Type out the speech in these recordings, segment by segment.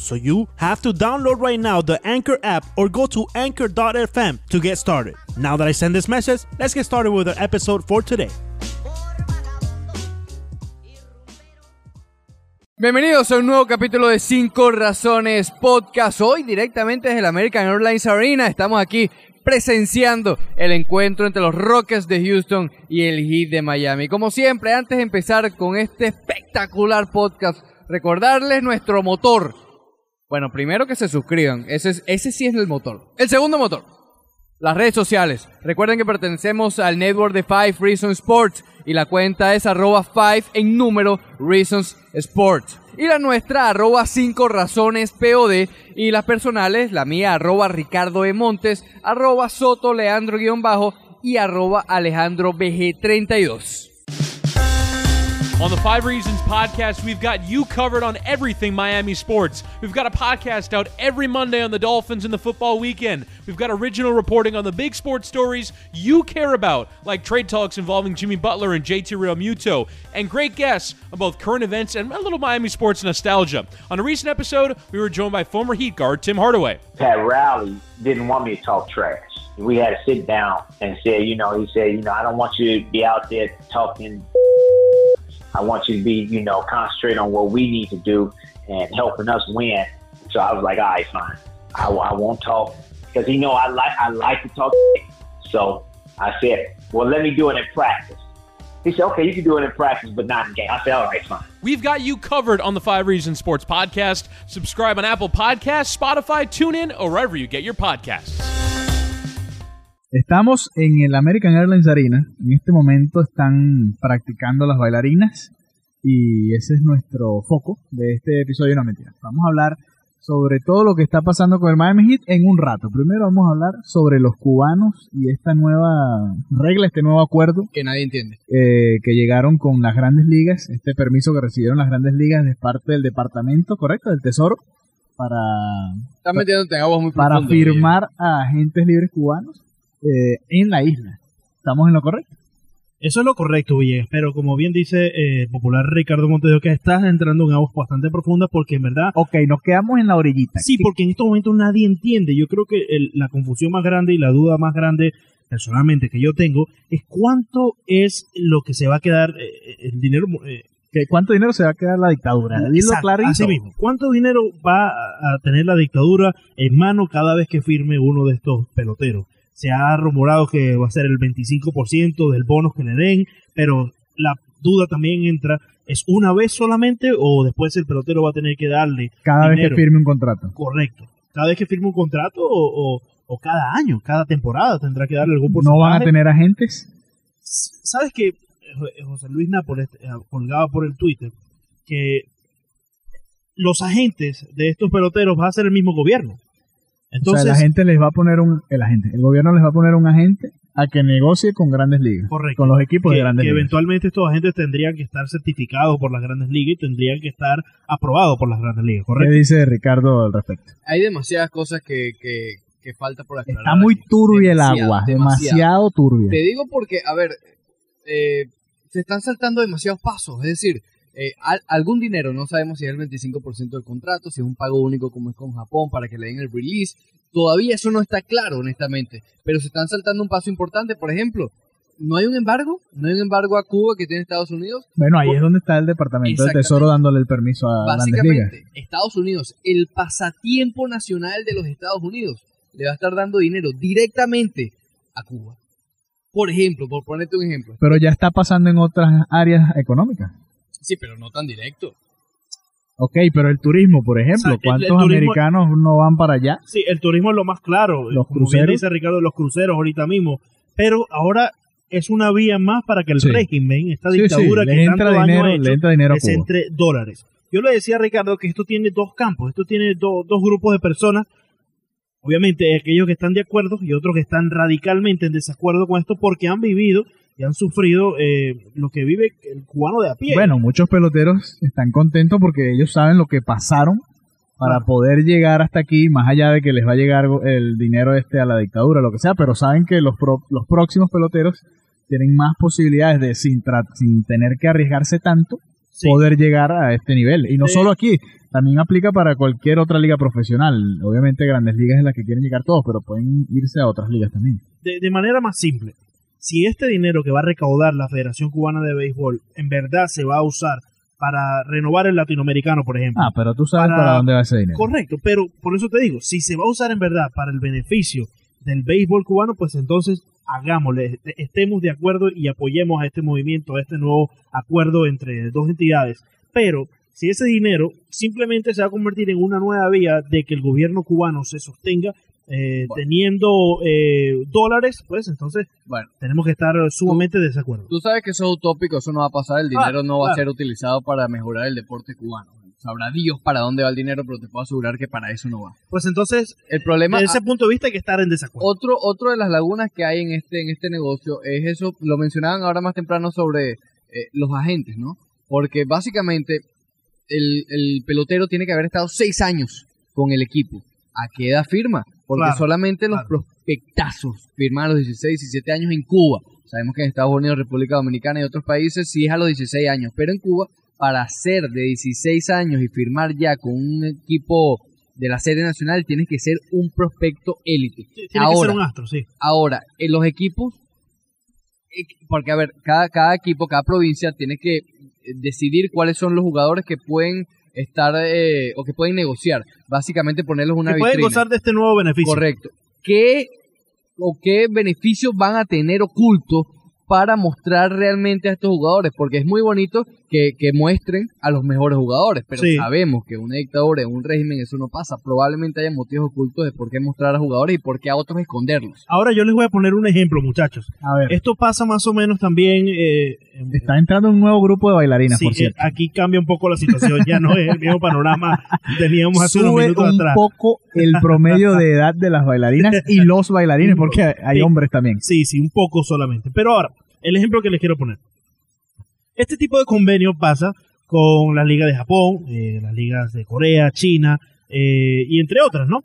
So you have to download right now the Anchor app or go to anchor.fm to get started. Now that I send this message, let's get started with our episode for today. Bienvenidos a un nuevo capítulo de 5 Razones Podcast. Hoy directamente desde el American Airlines Arena estamos aquí presenciando el encuentro entre los Rockets de Houston y el Heat de Miami. Como siempre, antes de empezar con este espectacular podcast, recordarles nuestro motor. Bueno, primero que se suscriban, ese, es, ese sí es el motor. El segundo motor, las redes sociales. Recuerden que pertenecemos al network de Five Reasons Sports y la cuenta es arroba 5 en número Reasons Sports. Y la nuestra arroba 5 razones POD y las personales, la mía arroba Ricardo E. Montes, arroba Soto Leandro guion bajo y arroba Alejandro BG32. On the Five Reasons podcast, we've got you covered on everything Miami sports. We've got a podcast out every Monday on the Dolphins and the football weekend. We've got original reporting on the big sports stories you care about, like trade talks involving Jimmy Butler and JT Realmuto, and great guests on both current events and a little Miami sports nostalgia. On a recent episode, we were joined by former Heat guard Tim Hardaway. Pat Rowley didn't want me to talk trash. We had to sit down and say, you know, he said, you know, I don't want you to be out there talking I want you to be, you know, concentrate on what we need to do and helping us win. So I was like, all right, fine. I, I won't talk because you know I like I like to talk. So I said, well, let me do it in practice. He said, okay, you can do it in practice, but not in game. I said, all right, fine. We've got you covered on the Five Reasons Sports Podcast. Subscribe on Apple Podcasts, Spotify, TuneIn, or wherever you get your podcasts. Estamos en el American Airlines Arena. En este momento están practicando las bailarinas y ese es nuestro foco de este episodio. No mentira. Vamos a hablar sobre todo lo que está pasando con el Miami Heat en un rato. Primero vamos a hablar sobre los cubanos y esta nueva regla, este nuevo acuerdo Que nadie entiende. eh, que llegaron con las grandes ligas, este permiso que recibieron las grandes ligas de parte del departamento, correcto, del Tesoro, para, metiéndote en aguas muy para firmar a agentes libres cubanos eh, en la isla. ¿Estamos en lo correcto? Eso es lo correcto, Villegas, pero como bien dice eh, el popular Ricardo Montedio, que estás entrando en aguas bastante profundas porque en verdad Ok, nos quedamos en la orillita. Sí, ¿Qué- porque en estos momentos nadie entiende. Yo creo que el- la confusión más grande y la duda más grande personalmente que yo tengo es cuánto es lo que se va a quedar eh, el dinero. eh, ¿Qué- ¿Cuánto dinero se va a quedar la dictadura? Dilo clarito. así mismo. ¿Cuánto dinero va a tener la dictadura en mano cada vez que firme uno de estos peloteros? Se ha rumorado que va a ser el 25% del bono que le den, pero la duda también entra, ¿es una vez solamente o después el pelotero va a tener que darle Cada vez que firme un contrato. Correcto. Cada vez que firme un contrato o, o- o cada año, cada temporada tendrá que darle algún porcentaje. ¿No van a tener agentes? ¿Sabes que José Luis Nápoles eh, colgaba por el Twitter que los agentes de estos peloteros va a ser el mismo gobierno? Entonces, o sea, la gente les va a poner un... El agente, el gobierno les va a poner un agente a que negocie con grandes ligas. Correcto. Con los equipos que, de grandes que ligas. eventualmente estos agentes tendrían que estar certificados por las grandes ligas y tendrían que estar aprobados por las grandes ligas, ¿Qué ¿correcto? dice Ricardo al respecto? Hay demasiadas cosas que, que, que falta por aclarar. Está muy turbia el Demasiado, agua, demasiado turbia. Te digo porque, a ver, eh, se están saltando demasiados pasos. Es decir, eh, al- algún dinero, no sabemos si es el 25% del contrato, si es un pago único como es con Japón para que le den el release. Todavía eso no está claro, honestamente. Pero se están saltando un paso importante. Por ejemplo, no hay un embargo, no hay un embargo a Cuba que tiene Estados Unidos. Bueno, ahí es donde está el Departamento del. Tesoro dándole el permiso a grandes ligas. Básicamente, Estados Unidos, el pasatiempo nacional de los Estados Unidos, le va a estar dando dinero directamente a Cuba. Por ejemplo, por ponerte un ejemplo. Pero ya está pasando en otras áreas económicas. Sí, pero no tan directo. Ok, pero el turismo, por ejemplo, O sea, el- el ¿cuántos turismo- americanos no van para allá? Sí, el turismo es lo más claro. Los como bien cruceros. dice Ricardo, los cruceros ahorita mismo. Pero ahora es una vía más para que el Sí. régimen, esta Sí, sí, dictadura que tanto daño dinero, ha hecho, le entra dinero a Cuba. entre dólares. yo le decía a Ricardo que esto tiene dos campos, esto tiene do- dos grupos de personas. Obviamente aquellos que están de acuerdo y otros que están radicalmente en desacuerdo con esto porque han vivido y han sufrido eh, lo que vive el cubano de a pie. Bueno, muchos peloteros están contentos porque ellos saben lo que pasaron para poder llegar hasta aquí, más allá de que les va a llegar el dinero este a la dictadura, lo que sea, pero saben que los, pro- los próximos peloteros tienen más posibilidades de, sin, tra- sin tener que arriesgarse tanto, Sí. poder llegar a este nivel. Y no Sí. solo aquí, también aplica para cualquier otra liga profesional. Obviamente Grandes Ligas es la que quieren llegar todos, pero pueden irse a otras ligas también. de, de manera más simple, si este dinero que va a recaudar la Federación Cubana de Béisbol en verdad se va a usar para renovar el latinoamericano, por ejemplo. Ah, pero tú sabes Para- para, dónde va ese dinero. Correcto, pero por eso te digo, si se va a usar en verdad para el beneficio del béisbol cubano, pues entonces hagámosle, est- estemos de acuerdo y apoyemos a este movimiento, a este nuevo acuerdo entre dos entidades. Pero si ese dinero simplemente se va a convertir en una nueva vía de que el gobierno cubano se sostenga eh, Bueno. teniendo eh, dólares, pues entonces Bueno, tenemos que estar sumamente de desacuerdo. tú sabes que eso es utópico, eso no va a pasar, el dinero no va a ser utilizado para mejorar el deporte cubano. Sabrá Dios para dónde va el dinero, pero te puedo asegurar que para eso no va. Pues entonces, El problema, desde ese punto de vista hay que estar en desacuerdo. otro, otro de las lagunas que hay en este, en este negocio es eso, lo mencionaban ahora más temprano sobre eh, los agentes, ¿no? Porque básicamente el, el pelotero tiene que haber estado seis años con el equipo. ¿A qué edad firma? Porque Claro, solamente los claro. prospectazos firman a los 16, 17 años en Cuba. Sabemos que en Estados Unidos, República Dominicana y otros países sí es a los 16 años, pero en Cuba, para ser de 16 años y firmar ya con un equipo de la serie nacional, tienes que ser un prospecto élite. Tiene que Ahora, ser un astro, sí. Ahora, en los equipos, eh, porque a ver, cada, cada equipo, cada provincia tiene que eh, decidir cuáles son los jugadores que pueden estar eh, o que pueden negociar. Básicamente ponerlos una Que pueden gozar de este nuevo beneficio. Correcto. ¿Qué o qué beneficios van a tener ocultos para mostrar realmente a estos jugadores? Porque es muy bonito que, que muestren a los mejores jugadores, pero Sí. sabemos que una dictadura, en un régimen, eso no pasa. Probablemente haya motivos ocultos de por qué mostrar a jugadores y por qué a otros esconderlos. Ahora yo les voy a poner un ejemplo, muchachos. A ver, Esto pasa más o menos también. eh, está entrando un nuevo grupo de bailarinas, sí, por eh, cierto. aquí cambia un poco la situación. Ya no es el mismo panorama que teníamos hace unos Sube minutos un atrás. poco el promedio de edad de las bailarinas y los bailarines, porque hay hombres también. Sí, sí, un poco solamente. Pero ahora, el ejemplo que les quiero poner. Este tipo de convenio pasa con las ligas de Japón, eh, las ligas de Corea, China eh, y entre otras, ¿no?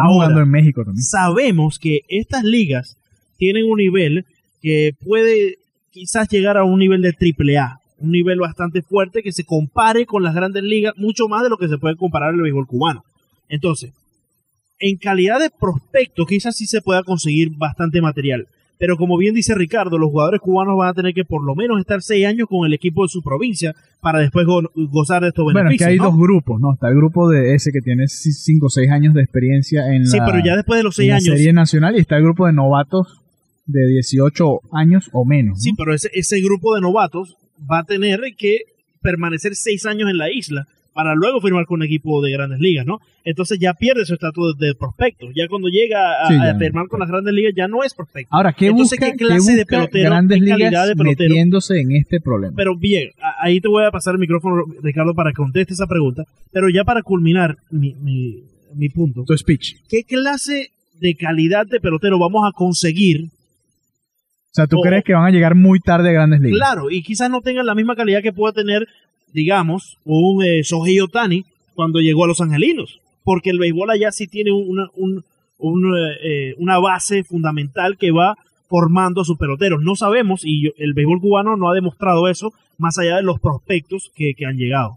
Ahora. jugando en México también. sabemos que estas ligas tienen un nivel que puede quizás llegar a un nivel de triple A, un nivel bastante fuerte que se compare con las grandes ligas, mucho más de lo que se puede comparar el béisbol cubano. Entonces, en calidad de prospecto, quizás sí se pueda conseguir bastante material. Pero como bien dice Ricardo, los jugadores cubanos van a tener que por lo menos estar seis años con el equipo de su provincia para después go- gozar de estos Bueno, es beneficios. que hay ¿no? dos grupos, ¿no? Está el grupo de ese que tiene 5 o 6 años de experiencia en Sí, la, pero ya después de los seis años, serie nacional y está el grupo de novatos de 18 años o menos. ¿no? Sí, pero ese, ese grupo de novatos va a tener que permanecer seis años en la isla para luego firmar con un equipo de grandes ligas, ¿no? Entonces ya pierde su estatus de prospecto. Ya cuando llega a, Sí, a ya. firmar con las grandes ligas ya no es prospecto. Ahora, ¿qué Entonces, busca, ¿qué clase qué de pelotero, grandes qué calidad ligas de pelotero? metiéndose en este problema? Pero bien, ahí te voy a pasar el micrófono, Ricardo, para que conteste esa pregunta. Pero ya para culminar mi, mi, mi punto, tu speech. ¿qué clase de calidad de pelotero vamos a conseguir? O sea, ¿tú o- crees que van a llegar muy tarde a grandes ligas? Claro, y quizás no tengan la misma calidad que pueda tener, digamos, un eh, Otani cuando llegó a Los Angelinos. Porque el béisbol allá sí tiene una, un- un, eh, una base fundamental que va formando a sus peloteros. No sabemos, y el béisbol cubano no ha demostrado eso, más allá de los prospectos que, que han llegado.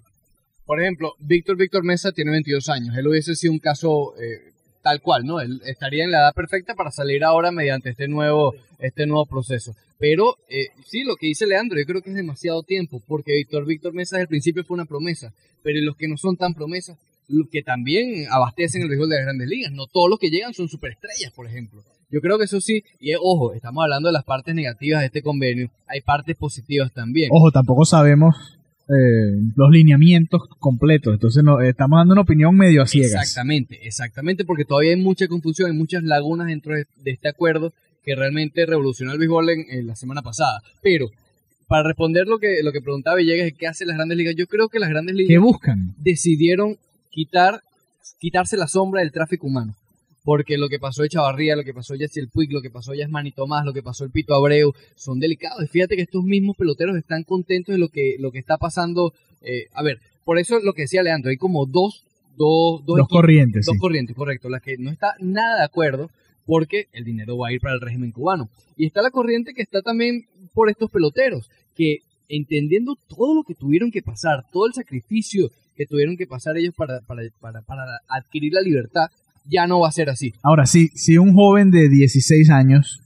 Por ejemplo, Víctor Víctor Mesa tiene 22 años. Él hubiese sido un caso eh, tal cual, ¿no? Él estaría en la edad perfecta para salir ahora mediante este nuevo, este nuevo proceso. Pero eh, sí, lo que dice Leandro, yo creo que es demasiado tiempo, porque Víctor Víctor Mesa desde el principio fue una promesa, pero los que no son tan promesas, los que también abastecen el béisbol de las grandes ligas, no todos los que llegan son superestrellas, por ejemplo. Yo creo que eso sí, y eh, ojo, estamos hablando de las partes negativas de este convenio, hay partes positivas también. Ojo, tampoco sabemos eh, los lineamientos completos, entonces no, estamos dando una opinión medio a ciegas. Exactamente, exactamente, porque todavía hay mucha confusión, hay muchas lagunas dentro de, de este acuerdo que realmente revolucionó el béisbol en, en la semana pasada. Pero para responder lo que, lo que preguntaba Villegas, ¿qué hacen las grandes ligas? Yo creo que las grandes ligas... ¿Qué buscan? Decidieron quitar, quitarse la sombra del tráfico humano. Porque lo que pasó de Chavarría, lo que pasó de Puig, lo que pasó de Yasmani Tomás, lo que pasó el Pito Abreu, son delicados. Y fíjate que estos mismos peloteros están contentos de lo que, lo que está pasando. Eh, a ver, por eso lo que decía Leandro, hay como dos, dos, dos, dos corrientes. Dos corrientes, correcto. La que no está nada de acuerdo porque el dinero va a ir para el régimen cubano. Y está la corriente que está también por estos peloteros, que entendiendo todo lo que tuvieron que pasar, todo el sacrificio que tuvieron que pasar ellos para, para, para, para adquirir la libertad, ya no va a ser así. Ahora, sí, si un joven de 16 años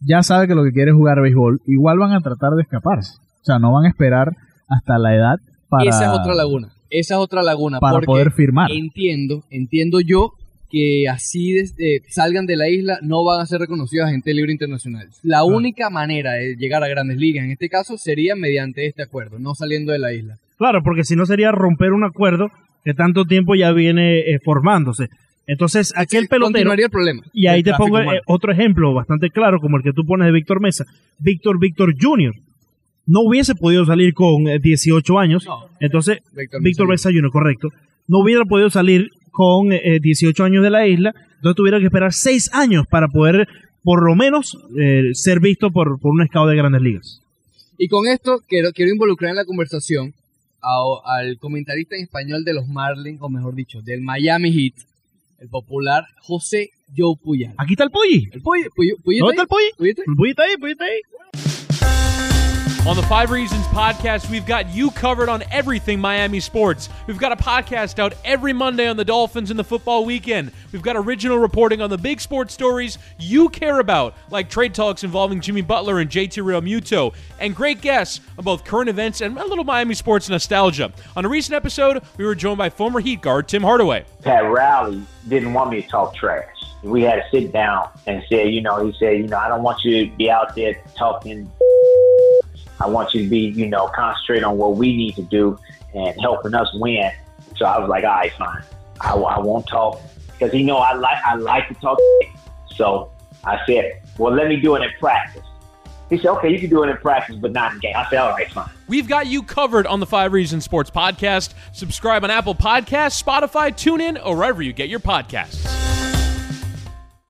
ya sabe que lo que quiere es jugar béisbol, igual van a tratar de escaparse. O sea, no van a esperar hasta la edad para... Esa es otra laguna. Esa es otra laguna. Para poder firmar. Entiendo, entiendo yo que así desde, salgan de la isla no van a ser reconocidos agentes libre internacional. La única manera de llegar a grandes ligas en este caso sería mediante este acuerdo, no saliendo de la isla. Claro, porque si no sería romper un acuerdo que tanto tiempo ya viene eh, formándose. Entonces, aquel pelotero. el problema. Y ahí te pongo eh, otro ejemplo bastante claro, como el que tú pones de Víctor Mesa. Víctor Víctor Jr. no hubiese podido salir con 18 eh, años. entonces, Víctor Mesa, Jr., correcto. No hubiera podido salir con 18 años de la isla. Entonces, tuviera que esperar 6 años para poder, por lo menos, ser visto por, por un escado de grandes ligas. Y con esto quiero, quiero involucrar en la conversación al comentarista en español de los Marlins, o mejor dicho, del Miami Heat, el popular José Joe Puyal. Aquí está el Puyi. El Puyi, Puyi, Puyi ¿Dónde está el Puyi? El Puyi está ahí, Puyi está ahí. On the Five Reasons podcast, we've got you covered on everything Miami sports. We've got a podcast out every Monday on the Dolphins and the football weekend. We've got original reporting on the big sports stories you care about, like trade talks involving Jimmy Butler and JT Realmuto, and great guests on both current events and a little Miami sports nostalgia. On a recent episode, we were joined by former Heat guard Tim Hardaway. Pat Rowley didn't want me to talk trash. We had to sit down and say, you know, he said, you know, I don't want you to be out there talking I want you to be, you know, concentrate on what we need to do and helping us win. So I was like, all right, fine. I, I won't talk because you know I like I like to talk. So I said, well, let me do it in practice. He said, okay, you can do it in practice, but not in game. I said, all right, fine. We've got you covered on the Five Reasons Sports Podcast. Subscribe on Apple Podcasts, Spotify, TuneIn, or wherever you get your podcasts.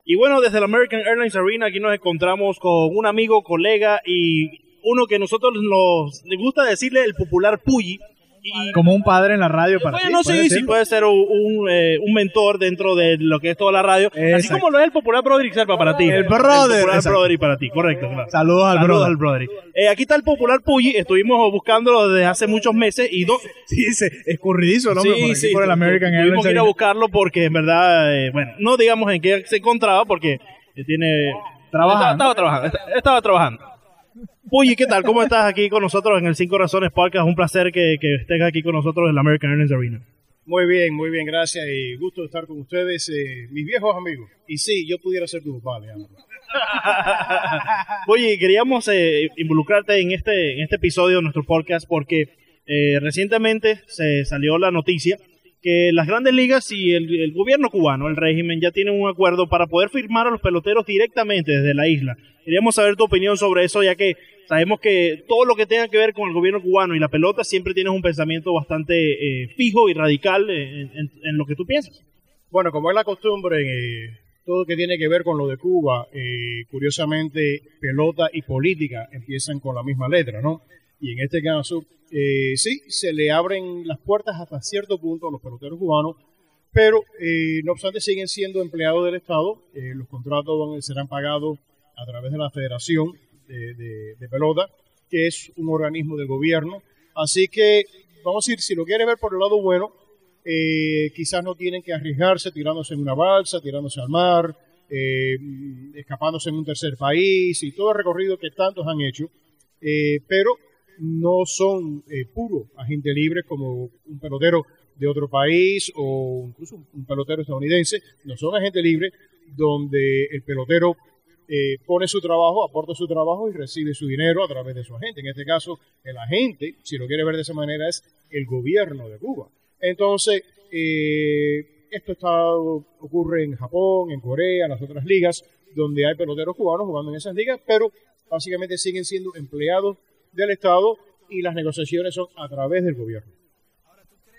Y bueno, desde el American Airlines Arena aquí nos encontramos con un amigo, colega y uno que nosotros nos gusta decirle el popular Puyi. Y, como un padre en la radio para bueno, ti. No sé si puede ser un, eh, un, mentor dentro de lo que es toda la radio. Así como lo es el popular Broderick Serpa para ti. El brother. El popular Broderick para ti, correcto. Saludos al Saludos al Broderick. Eh, aquí está el popular Puyi. Estuvimos buscándolo desde hace muchos meses. y dos Sí, dice, escurridizo, ¿no? Sí, sí. Por el American Tuvimos que ir a buscarlo porque en verdad, eh, bueno, no digamos en qué se encontraba porque tiene... Trabajando. Estaba, trabajando. Estaba trabajando. Puyi, ¿qué tal? ¿Cómo estás aquí con nosotros en el Cinco Razones Podcast? Un placer que, que estés aquí con nosotros en la American Airlines Arena. Muy bien, muy bien, gracias y gusto de estar con ustedes, eh, mis viejos amigos. Y sí, yo pudiera ser tu papá, Leandro. Oye, queríamos eh, involucrarte en este, en este episodio de nuestro podcast porque eh, recientemente se salió la noticia que las grandes ligas y el, gobierno cubano, el régimen, ya tienen un acuerdo para poder firmar a los peloteros directamente desde la isla. Queríamos saber tu opinión sobre eso, ya que sabemos que todo lo que tenga que ver con el gobierno cubano y la pelota siempre tienes un pensamiento bastante eh, fijo y radical en, en, en, lo que tú piensas. Bueno, como es la costumbre, eh, todo lo que tiene que ver con lo de Cuba, eh, curiosamente, pelota y política empiezan con la misma letra, ¿no? Y en este caso, eh, sí, se le abren las puertas hasta cierto punto a los peloteros cubanos, pero eh, no obstante siguen siendo empleados del Estado. Eh, los contratos serán pagados a través de la Federación de, Pelota, que es un organismo del gobierno. Así que, vamos a decir, si lo quiere ver por el lado bueno, quizás no tienen que arriesgarse tirándose en una balsa, tirándose al mar, escapándose en un tercer país y todo el recorrido que tantos han hecho. pero no son eh, puros agentes libres como un pelotero de otro país o incluso un pelotero estadounidense, no son agentes libres donde el pelotero eh, pone su trabajo, aporta su trabajo y recibe su dinero a través de su agente. En este caso, el agente, si lo quiere ver de esa manera, es el gobierno de Cuba. Entonces, eh, esto está, ocurre en Japón, en Corea, en las otras ligas, donde hay peloteros cubanos jugando en esas ligas, pero básicamente siguen siendo empleados del Estado y las negociaciones son a través del gobierno.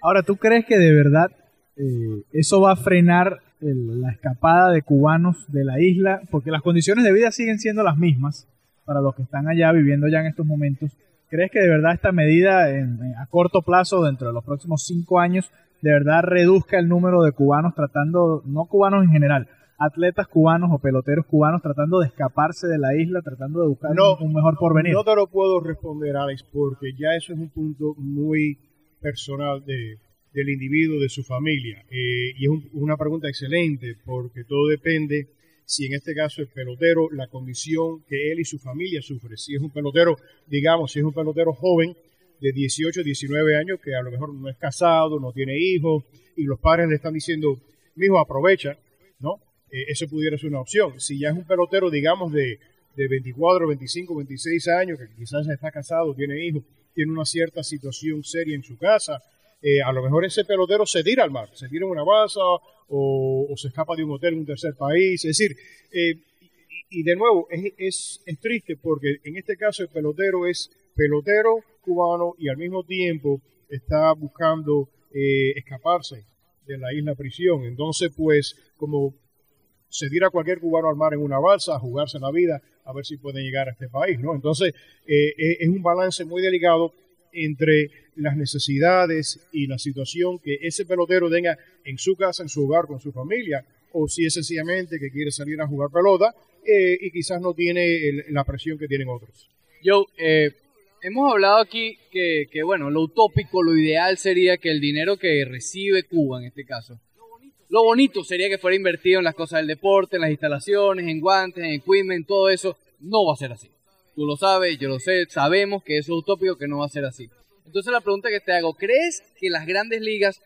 Ahora, ¿tú crees que de verdad eh, eso va a frenar el- la escapada de cubanos de la isla? Porque las condiciones de vida siguen siendo las mismas para los que están allá viviendo ya en estos momentos. ¿Crees que de verdad esta medida en- a corto plazo, dentro de los próximos cinco años, de verdad reduzca el número de cubanos tratando, no cubanos en general, atletas cubanos o peloteros cubanos tratando de escaparse de la isla, tratando de buscar No, un, mejor porvenir? No te lo puedo responder, Alex, porque ya eso es un punto muy personal de, del individuo, de su familia. Eh, y es un- una pregunta excelente, porque todo depende si en este caso el pelotero, la condición que él y su familia sufre. Si es un pelotero, digamos, si es un pelotero joven de 18, 19 años, que a lo mejor no es casado, no tiene hijos, y los padres le están diciendo, mijo, aprovecha, ¿no? Eh, eso pudiera ser una opción. Si ya es un pelotero, digamos, de, de 24, 25, 26 años, que quizás ya está casado, tiene hijos, tiene una cierta situación seria en su casa, eh, a lo mejor ese pelotero se tira al mar, se tira en una balsa o, se escapa de un hotel en un tercer país. Es decir, eh, y, y de nuevo, es, es, es triste porque en este caso el pelotero es pelotero cubano y al mismo tiempo está buscando eh, escaparse de la isla prisión. Entonces, pues, como se tira cualquier cubano al mar en una balsa a jugarse la vida a ver si pueden llegar a este país, ¿no? Entonces, eh, eh, es un balance muy delicado entre las necesidades y la situación que ese pelotero tenga en su casa, en su hogar, con su familia, o si es sencillamente que quiere salir a jugar pelota eh, y quizás no tiene el- la presión que tienen otros. Joe, eh, hemos hablado aquí que, que, bueno, lo utópico, lo ideal sería que el dinero que recibe Cuba en este caso, lo bonito sería que fuera invertido en las cosas del deporte, en las instalaciones, en guantes, en equipment, todo eso. No va a ser así. Tú lo sabes, yo lo sé, sabemos que eso es utópico, que no va a ser así. Entonces la pregunta que te hago, ¿crees que las grandes ligas,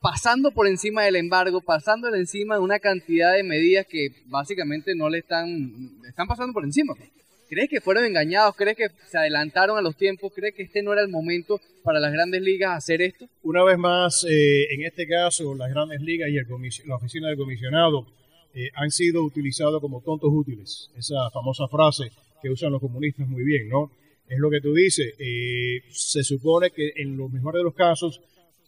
pasando por encima del embargo, pasando por encima de una cantidad de medidas que básicamente no le están, están pasando por encima? ¿Crees que fueron engañados? ¿Crees que se adelantaron a los tiempos? ¿Crees que este no era el momento para las grandes ligas hacer esto? Una vez más, eh, en este caso, las grandes ligas y el la oficina del comisionado eh, han sido utilizados como tontos útiles. Esa famosa frase que usan los comunistas muy bien, ¿no? Es lo que tú dices. eh, se supone que en los mejores de los casos,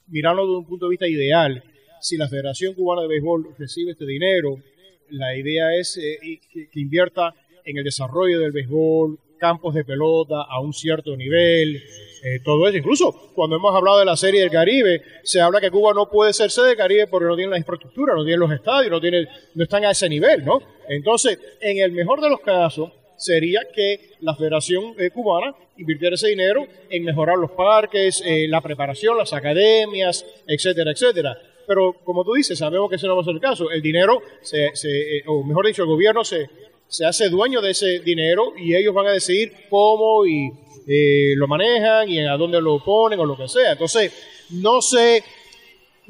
mirarlo desde un punto de vista ideal, si la Federación Cubana de Béisbol recibe este dinero, la idea es eh, que invierta en el desarrollo del béisbol, campos de pelota a un cierto nivel, eh, todo eso. Incluso cuando hemos hablado de la Serie del Caribe, se habla que Cuba no puede ser sede del Caribe porque no tiene la infraestructura, no tiene los estadios, no, tiene, no están a ese nivel, ¿no? Entonces, en el mejor de los casos, sería que la Federación eh, Cubana invirtiera ese dinero en mejorar los parques, eh, la preparación, las academias, etcétera, etcétera. Pero como tú dices, sabemos que ese no va a ser el caso. El dinero, se, se, eh, o mejor dicho, el gobierno se, se hace dueño de ese dinero y ellos van a decidir cómo y eh, lo manejan y a dónde lo ponen o lo que sea. Entonces, no sé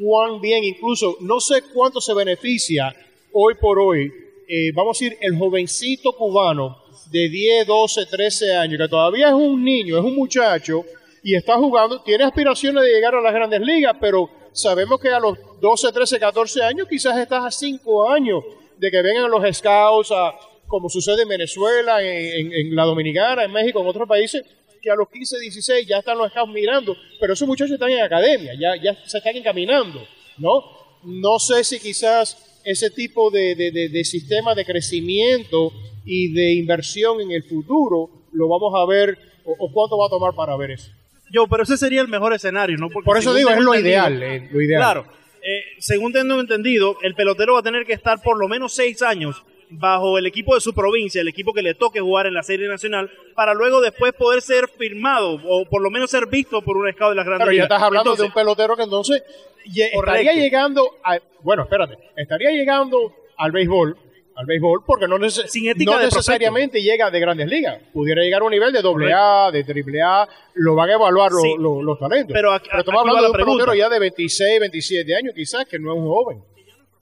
cuán bien, incluso no sé cuánto se beneficia hoy por hoy, eh, vamos a decir, el jovencito cubano de 10, 12, 13 años, que todavía es un niño, es un muchacho y está jugando, tiene aspiraciones de llegar a las grandes ligas, pero sabemos que a los 12, 13, 14 años quizás estás a 5 años de que vengan los scouts, a, como sucede en Venezuela, en, en- en la Dominicana, en México, en otros países, que a los 15, 16 ya están los scouts mirando, pero esos muchachos están en academia, ya, ya se están encaminando, ¿no? No sé si quizás ese tipo de, de- de- de sistema de crecimiento y de inversión en el futuro lo vamos a ver, o, o cuánto va a tomar para ver eso. Yo, pero ese sería el mejor escenario, ¿no? Porque Por eso digo, es lo ideal, eh, lo ideal. Claro, eh, según tengo entendido, el pelotero va a tener que estar por lo menos seis años bajo el equipo de su provincia, el equipo que le toque jugar en la Serie Nacional, para luego después poder ser firmado o por lo menos ser visto por un scout de las grandes Pero ya ligas. estás hablando Entonces, de un pelotero que entonces estaría llegando, a, bueno, espérate, estaría llegando al béisbol, al béisbol, porque no, neces- Sin no necesariamente llega de grandes ligas. Pudiera llegar a un nivel de doble A, de triple A, lo van a evaluar los- Sí. los, los talentos. Pero aquí- estamos aquí hablando la de un pelotero ya de 26, 27 años, quizás, que no es un joven.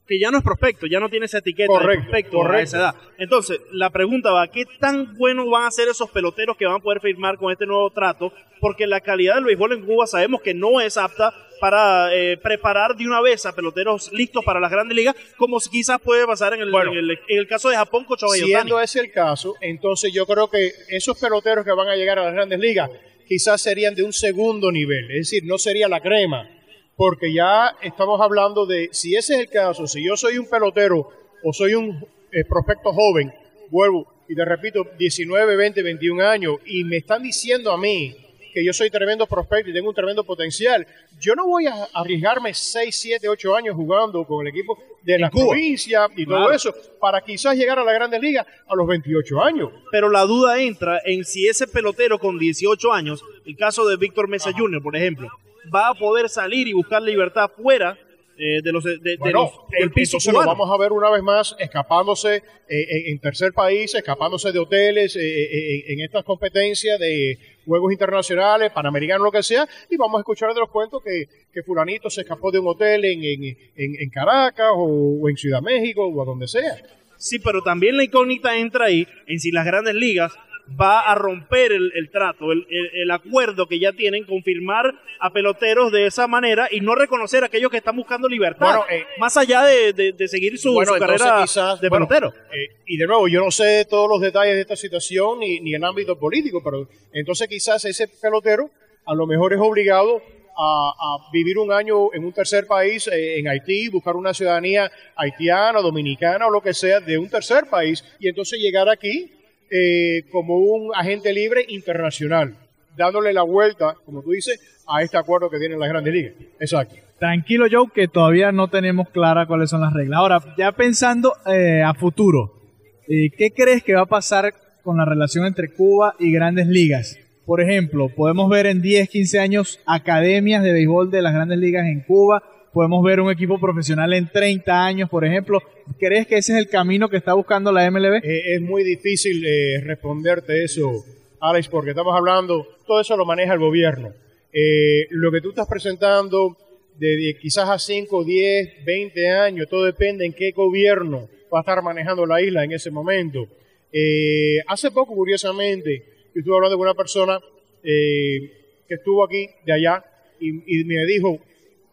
Que ya no es prospecto, ya no tiene esa etiqueta Correcto, de prospecto a correcto. esa edad. Entonces, la pregunta va, ¿qué tan buenos van a ser esos peloteros que van a poder firmar con este nuevo trato? Porque la calidad del béisbol en Cuba sabemos que no es apta para eh, preparar de una vez a peloteros listos para las grandes ligas, como quizás puede pasar en el, Bueno. en el, en el caso de Japón con. Siendo ese el caso, entonces yo creo que esos peloteros que van a llegar a las grandes ligas quizás serían de un segundo nivel, es decir, no sería la crema, porque ya estamos hablando de, si ese es el caso, si yo soy un pelotero o soy un eh, prospecto joven, vuelvo y te repito, 19, 20, 21 años, y me están diciendo a mí que yo soy tremendo prospecto y tengo un tremendo potencial, yo no voy a arriesgarme 6, 7, 8 años jugando con el equipo de la Cuba. provincia y todo Claro. eso, para quizás llegar a la Grandes Ligas a los 28 años. pero la duda entra en si ese pelotero con 18 años, el caso de Víctor Mesa Jr., por ejemplo, va a poder salir y buscar libertad fuera eh, de los, de, de Bueno, los- del piso entonces lo vamos a ver una vez más escapándose eh, en, tercer país, escapándose de hoteles, eh, eh, en estas competencias de juegos internacionales, panamericanos, lo que sea, y vamos a escuchar de los cuentos que, que fulanito se escapó de un hotel en, en, en- en Caracas o, o en Ciudad México o a donde sea. Sí, pero también la incógnita entra ahí en si las grandes ligas va a romper el, el trato, el, el- el acuerdo que ya tienen, confirmar a peloteros de esa manera y no reconocer a aquellos que están buscando libertad, Bueno, eh, más allá de, de- de seguir su, Bueno, su entonces carrera quizás, de bueno, pelotero. eh, y de nuevo, yo no sé todos los detalles de esta situación ni, ni el ámbito político, pero entonces quizás ese pelotero a lo mejor es obligado a, a vivir un año en un tercer país, eh, en Haití, buscar una ciudadanía haitiana, dominicana o lo que sea de un tercer país y entonces llegar aquí eh, como un agente libre internacional, dándole la vuelta, como tú dices, a este acuerdo que tienen las grandes ligas. Exacto. Tranquilo, Joe, que todavía no tenemos clara cuáles son las reglas. Ahora, ya pensando eh, a futuro, eh, ¿qué crees que va a pasar con la relación entre Cuba y grandes ligas? Por ejemplo, podemos ver en 10, 15 años academias de béisbol de las grandes ligas en Cuba. Podemos ver un equipo profesional en 30 años, por ejemplo. ¿Crees que ese es el camino que está buscando la MLB? Eh, es muy difícil eh, responderte eso, Alex, porque estamos hablando, todo eso lo maneja el gobierno. Eh, lo que tú estás presentando de, quizás a 5, 10, 20 años, todo depende en qué gobierno va a estar manejando la isla en ese momento. Hace poco, curiosamente, yo estuve hablando con una persona que estuvo aquí, de allá, y me dijo,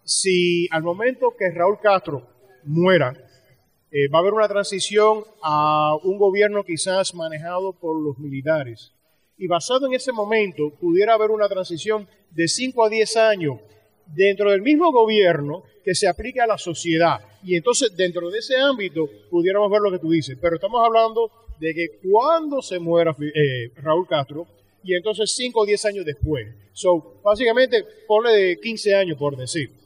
si al momento que Raúl Castro muera, eh, va a haber una transición a un gobierno quizás manejado por los militares. Y basado en ese momento, pudiera haber una transición de 5 a 10 años dentro del mismo gobierno que se aplique a la sociedad. Y entonces, dentro de ese ámbito, pudiéramos ver lo que tú dices. Pero estamos hablando de que cuando se muera eh, Raúl Castro, y entonces 5 o 10 años después. So, básicamente, ponle de 15 años, por decir.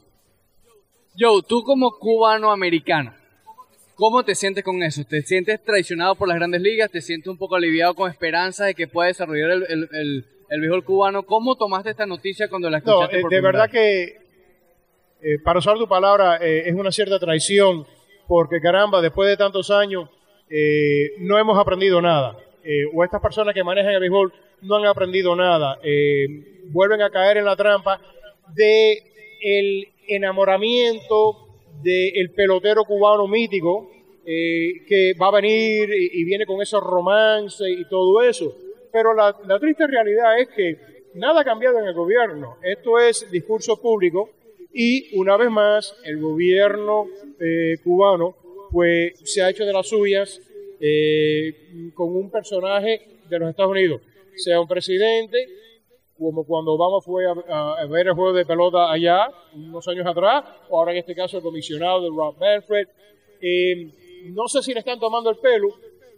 Joe, tú como cubano-americano, ¿cómo te sientes con eso? ¿Te sientes traicionado por las grandes ligas? ¿Te sientes un poco aliviado con esperanza de que pueda desarrollar el, el, el, el béisbol cubano? ¿Cómo tomaste esta noticia cuando la No, escuchaste eh, por de verdad que, eh, para usar tu palabra, eh, es una cierta traición, porque caramba, después de tantos años, eh, no hemos aprendido nada. O estas personas que manejan el béisbol no han aprendido nada. Vuelven a caer en la trampa de el enamoramiento del pelotero cubano mítico eh, que va a venir y, viene con esos romances y todo eso. Pero la, la triste realidad es que nada ha cambiado en el gobierno. Esto es discurso público y una vez más el gobierno eh, cubano pues se ha hecho de las suyas eh, con un personaje de los Estados Unidos, sea un presidente, como cuando Obama fue a, a- a ver el juego de pelota allá, unos años atrás, o ahora en este caso el comisionado de Rob Manfred. Eh, no sé si le están tomando el pelo,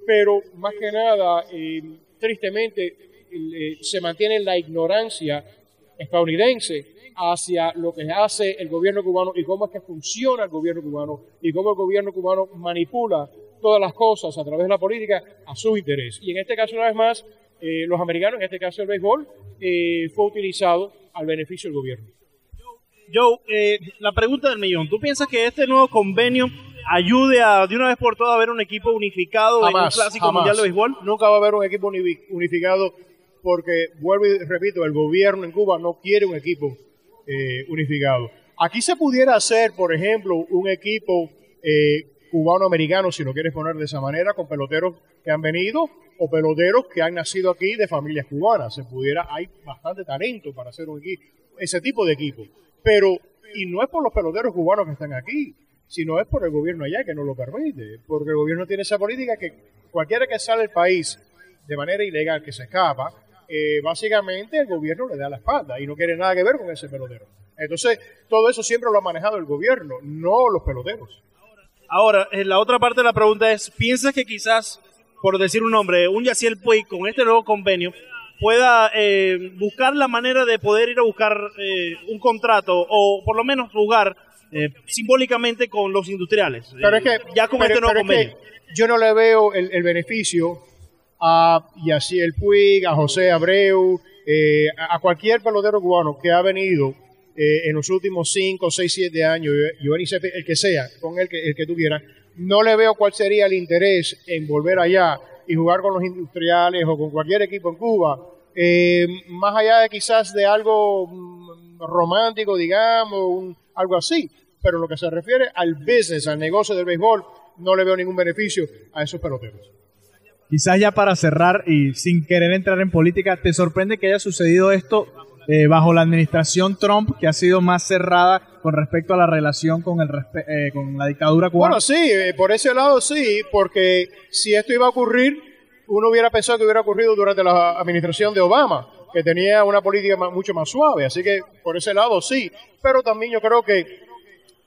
pero más que nada, eh, tristemente, eh, se mantiene la ignorancia estadounidense hacia lo que hace el gobierno cubano y cómo es que funciona el gobierno cubano y cómo el gobierno cubano manipula todas las cosas a través de la política a su interés. Y en este caso, una vez más, eh, los americanos, en este caso el béisbol, eh, fue utilizado al beneficio del gobierno. Joe, eh, la pregunta del millón. ¿Tú piensas que este nuevo convenio ayude a de una vez por todas a ver un equipo unificado en un clásico jamás. mundial de béisbol? Nunca va a haber un equipo uni- unificado porque, vuelvo y repito, el gobierno en Cuba no quiere un equipo eh, unificado. Aquí se pudiera hacer, por ejemplo, un equipo eh, cubano-americano, si lo quieres poner de esa manera, con peloteros que han venido o peloteros que han nacido aquí de familias cubanas. Se pudiera, hay bastante talento para hacer un equipo, ese tipo de equipo. Pero, y no es por los peloteros cubanos que están aquí, sino es por el gobierno allá que no lo permite, porque el gobierno tiene esa política que cualquiera que sale del país de manera ilegal, que se escapa, eh, básicamente el gobierno le da la espalda y no quiere nada que ver con ese pelotero. Entonces, todo eso siempre lo ha manejado el gobierno, no los peloteros. Ahora, en la otra parte de la pregunta es, ¿piensas que quizás, por decir un nombre, un Yaciel Puig con este nuevo convenio pueda eh, buscar la manera de poder ir a buscar eh, un contrato o por lo menos jugar eh, simbólicamente con los industriales? Pero es que, ya con pero- este nuevo pero es que convenio. yo no le veo el, el beneficio a Yaciel Puig, a José Abreu, eh, a, a cualquier pelotero cubano que ha venido eh, en los últimos 5, 6, 7 años, Giovanni Cepeda, el que sea, con el que, el que tuviera, no le veo cuál sería el interés en volver allá y jugar con los industriales o con cualquier equipo en Cuba, eh, más allá de quizás de algo mm, romántico, digamos, algo así. Pero lo que se refiere al business, al negocio del béisbol, no le veo ningún beneficio a esos peloteros. Quizás ya para cerrar y sin querer entrar en política, ¿te sorprende que haya sucedido esto eh, bajo la administración Trump, que ha sido más cerrada con respecto a la relación con, el eh, con la dictadura cubana? Bueno, sí, eh, por ese lado sí, porque si esto iba a ocurrir, uno hubiera pensado que hubiera ocurrido durante la administración de Obama, que tenía una política mucho más suave. Así que por ese lado sí, pero también yo creo que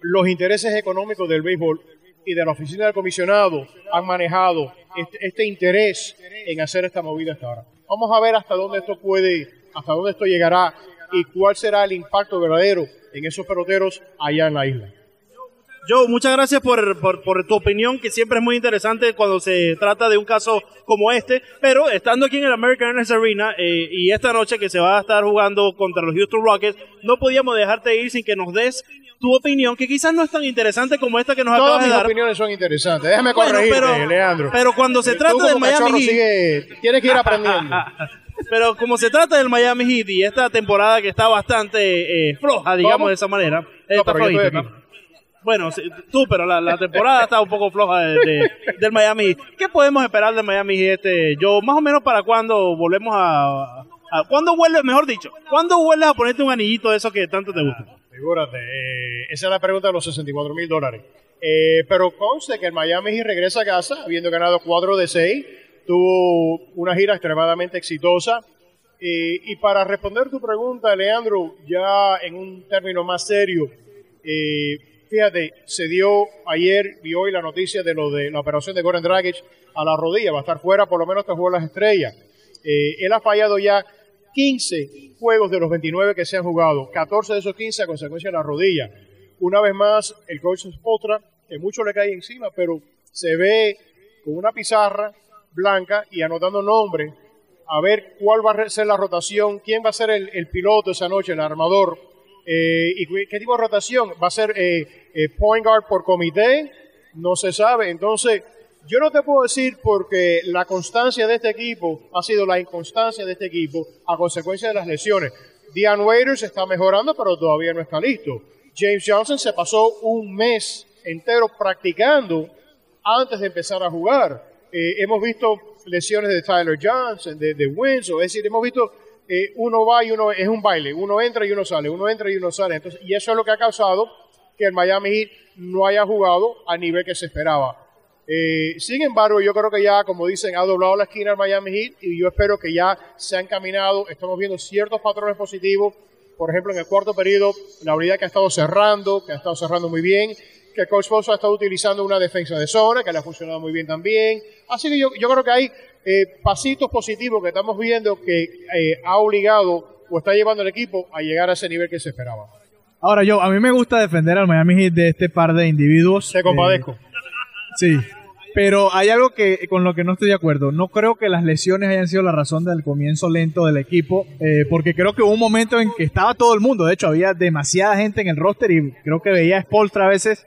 los intereses económicos del béisbol y de la oficina del comisionado han manejado este, este interés en hacer esta movida hasta ahora. Vamos a ver hasta dónde esto puede, hasta dónde esto llegará y cuál será el impacto verdadero en esos peloteros allá en la isla. Joe, muchas gracias por, por, por tu opinión, que siempre es muy interesante cuando se trata de un caso como este. Pero estando aquí en el American Airlines Arena eh, y esta noche que se va a estar jugando contra los Houston Rockets, no podíamos dejarte ir sin que nos des tu opinión, que quizás no es tan interesante como esta que nos Todas acabas de mis dar. opiniones son interesantes. Déjame Bueno, corregirte, pero- Leandro. pero cuando se trata del Miami Heat- sigue- tienes que ir aprendiendo. Pero como se trata del Miami Heat y esta temporada que está bastante eh, floja, digamos ¿Cómo? de esa manera. No, está flojita. ¿no? Bueno, sí, tú, pero la, la temporada está un poco floja de- de- del Miami Heat. ¿Qué podemos esperar del Miami Heat? Este, yo, más o menos para cuando volvemos a... a ¿Cuándo vuelves, mejor dicho, cuándo vuelves a ponerte un anillito de esos que tanto te gustan? Figúrate, eh, esa es la pregunta de los 64 mil dólares. Eh, pero conste que el Miami Heat regresa a casa, habiendo ganado 4 de 6, tuvo una gira extremadamente exitosa. Eh, y para responder tu pregunta, Leandro, ya en un término más serio, eh, fíjate, se dio ayer y hoy la noticia de lo de la operación de Goran Dragic a la rodilla, va a estar fuera por lo menos hasta jugar las estrellas. Eh, él ha fallado ya 15 juegos de los 29 que se han jugado, 14 de esos 15 a consecuencia de la rodilla. Una vez más, el coach Spotra, que mucho le cae encima, pero se ve con una pizarra blanca y anotando nombres a ver cuál va a ser la rotación, quién va a ser el, piloto esa noche, el armador, eh, y qué, tipo de rotación. ¿Va a ser eh, eh, point guard por comité? No se sabe. Entonces, yo no te puedo decir porque la constancia de este equipo ha sido la inconstancia de este equipo a consecuencia de las lesiones. Dion Waiters está mejorando, pero todavía no está listo. James Johnson se pasó un mes entero practicando antes de empezar a jugar. Eh, hemos visto lesiones de Tyler Johnson, de, de Winslow, es decir, hemos visto eh, uno va y uno es un baile, uno entra y uno sale, uno entra y uno sale. Entonces, y eso es lo que ha causado que el Miami Heat no haya jugado a nivel que se esperaba. Eh, sin embargo, yo creo que ya, como dicen, ha doblado la esquina el Miami Heat y yo espero que ya se ha encaminado. Estamos viendo ciertos patrones positivos. Por ejemplo, en el cuarto periodo, la unidad que ha estado cerrando, que ha estado cerrando muy bien, que coach Bosa ha estado utilizando una defensa de zona, que le ha funcionado muy bien también. Así que yo, yo creo que hay eh, pasitos positivos que estamos viendo que eh, ha obligado o está llevando al equipo a llegar a ese nivel que se esperaba. Ahora yo, a mí me gusta defender al Miami Heat de este par de individuos. Te compadezco. Eh, sí, pero hay algo que con lo que no estoy de acuerdo. No creo que las lesiones hayan sido la razón del comienzo lento del equipo, eh, porque creo que hubo un momento en que estaba todo el mundo. De hecho, había demasiada gente en el roster y creo que veía a Spolstra a veces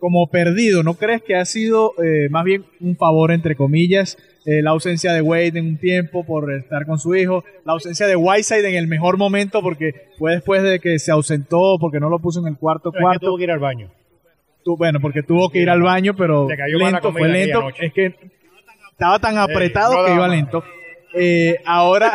como perdido. ¿No crees que ha sido eh, más bien un favor, entre comillas, eh, la ausencia de Wade en un tiempo por estar con su hijo, la ausencia de Whiteside en el mejor momento porque fue después de que se ausentó porque no lo puso en el cuarto Es que cuarto? tuvo que ir al baño. Tu- bueno, porque tuvo que ir al baño, pero lento, fue lento. Es que estaba tan apretado no que iba lento. Eh, ahora,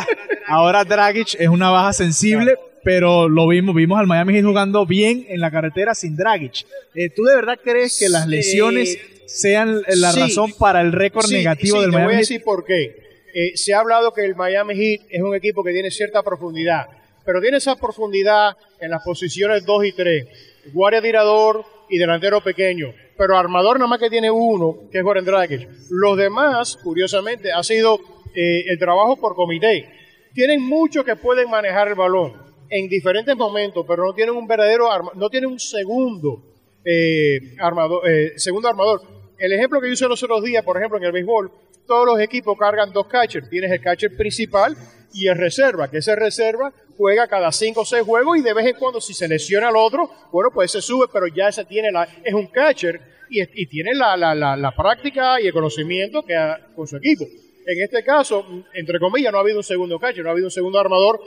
ahora Dragic es una baja sensible, pero lo vimos, vimos al Miami Heat jugando bien en la carretera sin Dragic. Eh, ¿Tú de verdad crees que las lesiones sean la Sí. razón para el récord Sí, negativo sí, del te voy Miami a Heat? decir por qué. Eh, se ha hablado que el Miami Heat es un equipo que tiene cierta profundidad, pero tiene esa profundidad en las posiciones 2 y 3. Guardia tirador y delantero pequeño. Pero armador nada más que tiene uno, que es Goran Dragic. Los demás, curiosamente, ha sido eh, el trabajo por comité. Tienen muchos que pueden manejar el balón en diferentes momentos, pero no tienen un verdadero arma- no tienen un segundo eh, armador, eh, segundo armador. El ejemplo que yo usé los otros días, por ejemplo, en el béisbol, todos los equipos cargan dos catchers. Tienes el catcher principal y el reserva, que ese reserva juega cada cinco o seis juegos y de vez en cuando si se lesiona al otro, bueno, pues se sube, pero ya ese tiene la, es un catcher y, y tiene la, la, la, la práctica y el conocimiento que ha- con su equipo. En este caso, entre comillas, no ha habido un segundo catcher, no ha habido un segundo armador.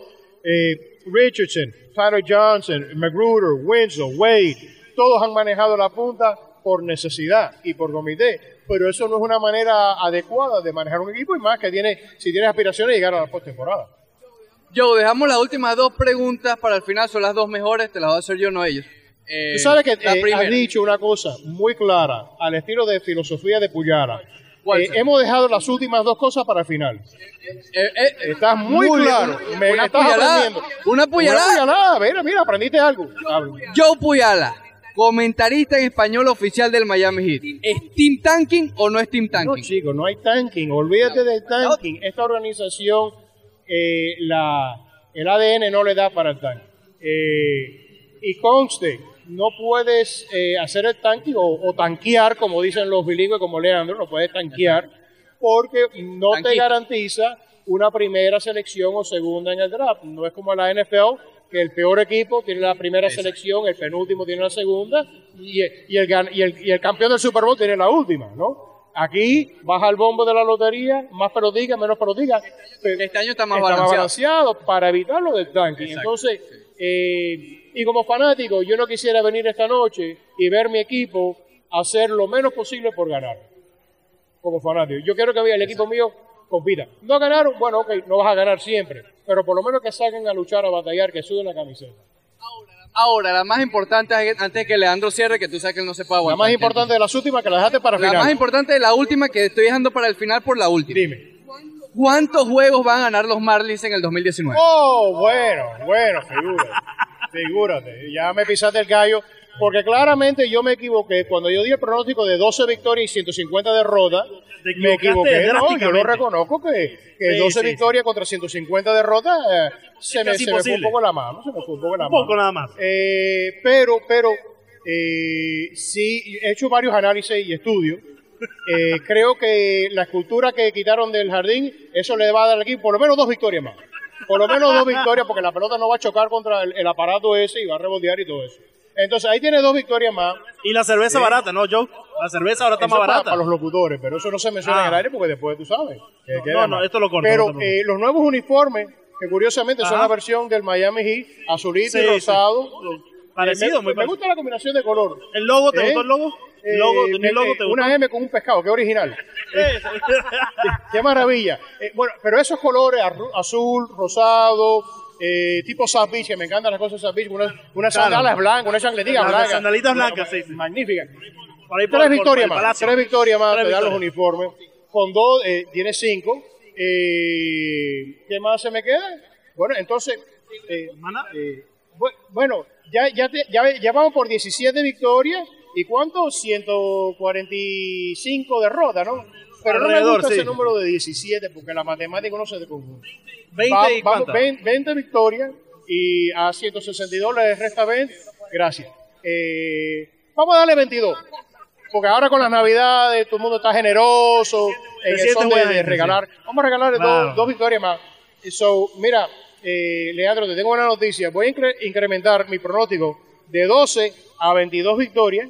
Eh, Richardson, Tyler Johnson, Magruder, Winslow, Wade, todos han manejado la punta por necesidad y por comité, pero eso no es una manera adecuada de manejar un equipo y más que tiene, si tienes aspiraciones de llegar a la postemporada. Joe, dejamos las últimas dos preguntas para el final, son las dos mejores, te las voy a hacer yo, no ellos. Eh, Tú sabes que eh, primera. has dicho una cosa muy clara, al estilo de filosofía de Puyara. ¿Cuál Eh, hemos dejado las últimas dos cosas para el final. Eh, eh, Estás muy, bien. claro. Me una estás puñalada, aprendiendo. Una puñalada. Una puñalada. Mira, mira, aprendiste algo. Joe Puyala, comentarista en español oficial del Miami Heat. ¿Es Team Tanking o no es Team No, Tanking? chicos, no hay tanking. Olvídate del tanking. Esta organización, la, el ADN no le da para el tanking. Y conste, no puedes eh, hacer el tanking o, o tanquear, como dicen los bilingües como Leandro, no puedes tanquear, porque no te garantiza una primera selección o segunda en el draft. No es como la NFL, que el peor equipo tiene la primera selección, el penúltimo tiene la segunda y, y el, y, el, y el campeón del Super Bowl tiene la última, ¿no? Aquí baja el bombo de la lotería, más pelotica, menos pelotica. Este año está más Está balanceado. balanceado para evitar lo del tanking. Entonces, eh, y como fanático, yo no quisiera venir esta noche y ver mi equipo hacer lo menos posible por ganar. Como fanático. Yo quiero que vea el equipo mío compita. No ganaron, bueno, ok, no vas a ganar siempre, pero por lo menos que salgan a luchar, a batallar, que suden la camiseta. Ahora, la más importante, antes de que Leandro cierre, que tú sabes que él no se puede La más importante de las últimas que la dejaste para el La final. más importante de la última, que estoy dejando para el final por la última. Dime. ¿Cuántos juegos van a ganar los Marlins en el 2019? Oh, bueno, bueno, figúrate. Figúrate. Ya me pisaste el gallo. Porque claramente yo me equivoqué. Cuando yo di el pronóstico de 12 victorias y 150 derrotas, me equivoqué. No, yo lo reconozco que, que Sí, 12 sí, victorias contra 150 derrotas eh, se, me, se me fue un poco la mano. Se me fue un poco la Un poco mano. nada más. Eh, pero, pero, eh, sí, he hecho varios análisis y estudios. Eh, creo que la escultura que quitaron del jardín, eso le va a dar equipo por lo menos dos victorias más. Por lo menos dos victorias, porque la pelota no va a chocar contra el, el aparato ese y va a rebotear y todo eso. Entonces ahí tiene dos victorias más. Y la cerveza barata, ¿no, Joe? La cerveza ahora está Eso más barata. para los locutores, pero eso no se menciona Ah. en el aire porque después tú sabes. que No, queda no, no, mal. esto lo corto, Pero eh, los nuevos uniformes, que curiosamente son la versión del Miami Heat, azulito Sí, y sí. Parecido, me, muy me parecido. gusta la combinación de color. ¿El logo? ¿Te ¿Eh? gustó el logo? Eh, ¿El logo? ¿Tenía me- logo? eh, una M con un pescado, qué original. Qué maravilla. Eh, bueno, pero esos colores, azul, rosado, eh, tipo South Beach, que me encantan las cosas de South Beach, unas una Claro. sandalias blancas, una chancletilla Las blanca. sandalitas blancas, sí, sí. Magnífica. Por ahí por- Tres victorias más, tres victorias más, te dan los uniformes. Con dos, eh, tiene cinco. Eh, ¿Qué más se me queda? Bueno, entonces, eh, eh, bueno, ya, ya, te- ya, ya vamos por 17 victorias y cuánto? 145 derrotas, ¿no? Pero no me gusta sí. ese número de 17 porque la matemática no se te confunde. 20 Va- y vamos, cuántas? 20, 20 victorias y a 162 le resta 20. Gracias. Eh, vamos a darle 22. Porque ahora con las navidades todo el mundo está generoso en el son de, de regalar. Vamos a regalarle Claro. dos, dos victorias más. So, mira, eh, Leandro, te tengo una noticia. Voy a incre- incrementar mi pronóstico de 12 a 22 victorias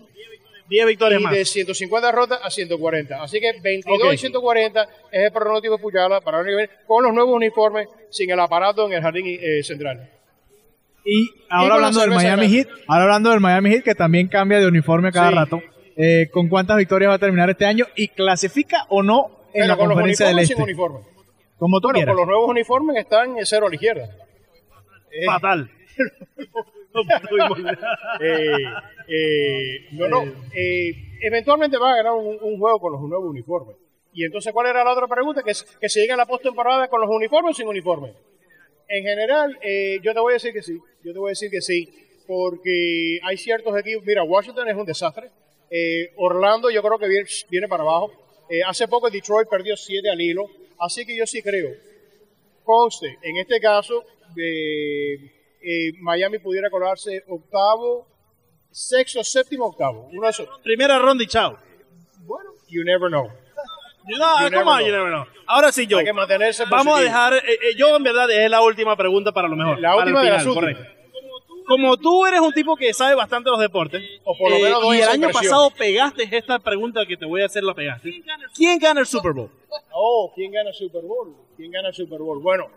10 victorias y más. de 150 derrotas a 140. Así que 22 Ok. y 140 es el pronóstico de Puyala para el año que viene, con los nuevos uniformes sin el aparato en el jardín eh, central. Y ahora la hablando del Miami grande. Heat, ahora hablando del Miami Heat que también cambia de uniforme cada Sí. rato. eh, ¿Con cuántas victorias va a terminar este año y clasifica o no en Pero la conferencia del este? sin uniforme. Como tú Bueno, quieras. con los nuevos uniformes están en cero a la izquierda. Eh, Fatal. eh, eh, no, no. eh, eventualmente va a ganar un, un juego con los nuevos uniformes. Y entonces, ¿cuál era la otra pregunta? Que, que se llega a la postemporada con los uniformes o sin uniformes. En general, eh, yo te voy a decir que sí. Yo te voy a decir que sí. Porque hay ciertos equipos. Mira, Washington es un desastre. Eh, Orlando, yo creo que viene, viene para abajo. Eh, hace poco Detroit perdió 7 al hilo. Así que yo sí creo. Conste, en este caso, eh, eh, Miami pudiera colarse octavo, sexto, séptimo, octavo. Uno de esos. Primera ronda y chao. Bueno, you never know. No, You know. You never know. Ahora sí, yo. Hay que mantenerse Vamos a dejar, eh, yo en verdad es la última pregunta para lo mejor. La para última el de las final, últimas. correcto. Como tú eres un tipo que sabe bastante los deportes, O por lo eh, menos y el año impresión. pasado pegaste esta pregunta que te voy a hacer, la pegaste. ¿Quién gana el Super Bowl? Oh, ¿quién gana el Super Bowl? ¿Quién gana el Super Bowl? Bueno,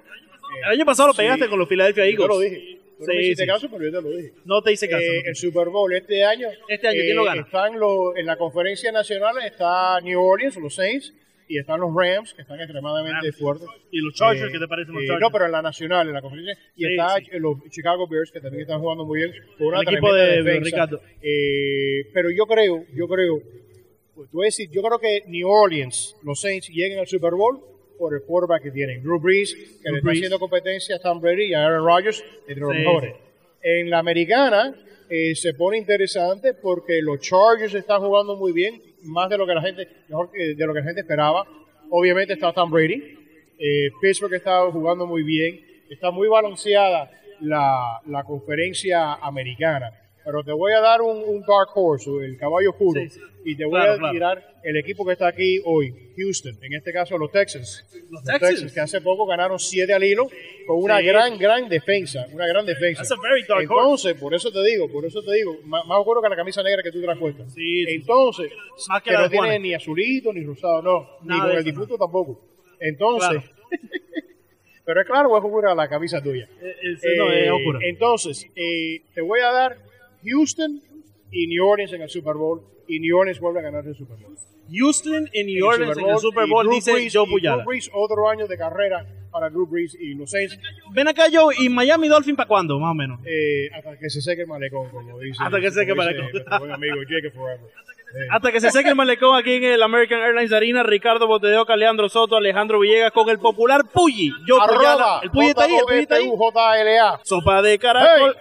El año pasado lo pegaste Sí. con los Philadelphia Eagles. yo lo dije. Tú no Sí, me hiciste sí. caso, pero yo te lo dije. No te hice caso. Eh, el Super Bowl este año. Este año, ¿quién lo gana? Están los, en la conferencia nacional está New Orleans, los Saints, y están los Rams, que están extremadamente Rams. fuertes. ¿Y los Chargers? Eh, ¿Qué te parecen los eh, Chargers? No, pero en la nacional, en la conferencia. Y Sí, está sí. los Chicago Bears, que también están jugando muy bien. Con una El equipo de defensa. Ricardo. Eh, pero yo creo, yo creo, pues, a decir, yo creo que New Orleans, los Saints, lleguen al Super Bowl por el quarterback que tienen. Drew Brees, que le está Brees. haciendo competencia a Tom Brady y a Aaron Rodgers, entre los Sí, mejores. En la americana eh, se pone interesante porque los Chargers están jugando muy bien, más de lo que la gente, mejor que de lo que la gente esperaba. Obviamente está Tom Brady. Eh, Pittsburgh está jugando muy bien. Está muy balanceada la, la conferencia americana. Pero te voy a dar un, un dark horse, el caballo oscuro, Sí, sí. y te voy Claro, a claro. tirar el equipo que está aquí hoy, Houston, en este caso los Texans. Los Texans. que hace poco ganaron 7 al hilo con una Sí. gran, gran defensa, una gran defensa. That's a very dark horse. Entonces, por eso te digo, por eso te digo, más, más oscuro que la camisa negra que tú traes puesta. Sí, sí. Entonces, que la no tiene ni azulito, ni rosado, no, ni con el difunto tampoco. Entonces, Claro. pero es claro, es oscura la camisa tuya. Eh, eh, no, es Eh, oscura. Entonces, eh, te voy a dar Houston y New Orleans en el Super Bowl y New Orleans vuelve a ganar el Super Bowl. Houston y New Orleans en el Super Bowl, Drew dice Brees- Joe Puyala. Drew Brees, otro año de carrera para Drew Brees y los Saints Ven acá, Joe, ¿y Miami Dolphin para cuándo, más o menos? eh, hasta que se seque el malecón, como dice. Hasta que se seque el malecón. buen amigo Jake Forever. Eh, Hasta que se seque el malecón aquí en el American Airlines Arena, Ricardo Botedeoca, Leandro Soto, Alejandro Villegas con el popular Puyi. Joe Puyala. arroba El Puyi está ahí, el Puyi está ahí. Sopa de caracol.